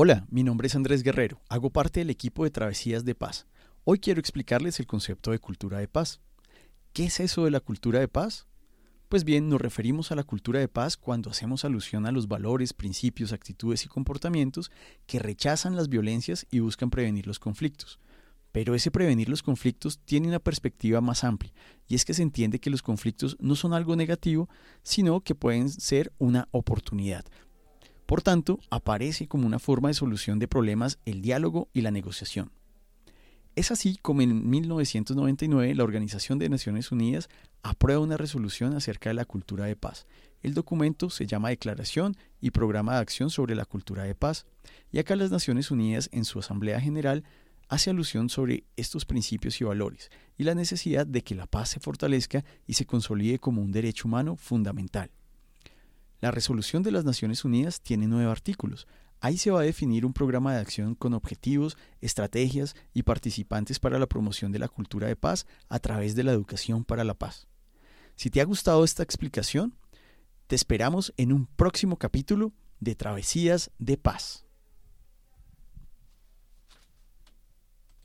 Hola, mi nombre es Andrés Guerrero, hago parte del equipo de Travesías de Paz. Hoy quiero explicarles el concepto de cultura de paz. ¿Qué es eso de la cultura de paz? Pues bien, nos referimos a la cultura de paz cuando hacemos alusión a los valores, principios, actitudes y comportamientos que rechazan las violencias y buscan prevenir los conflictos. Pero ese prevenir los conflictos tiene una perspectiva más amplia, y es que se entiende que los conflictos no son algo negativo, sino que pueden ser una oportunidad, por tanto, aparece como una forma de solución de problemas el diálogo y la negociación. Es así como en 1999 la Organización de Naciones Unidas aprueba una resolución acerca de la cultura de paz. El documento se llama Declaración y Programa de Acción sobre la Cultura de Paz, y acá las Naciones Unidas en su Asamblea General hace alusión sobre estos principios y valores y la necesidad de que la paz se fortalezca y se consolide como un derecho humano fundamental. La resolución de las Naciones Unidas tiene nueve artículos. Ahí se va a definir un programa de acción con objetivos, estrategias y participantes para la promoción de la cultura de paz a través de la educación para la paz. Si te ha gustado esta explicación, te esperamos en un próximo capítulo de Travesías de Paz.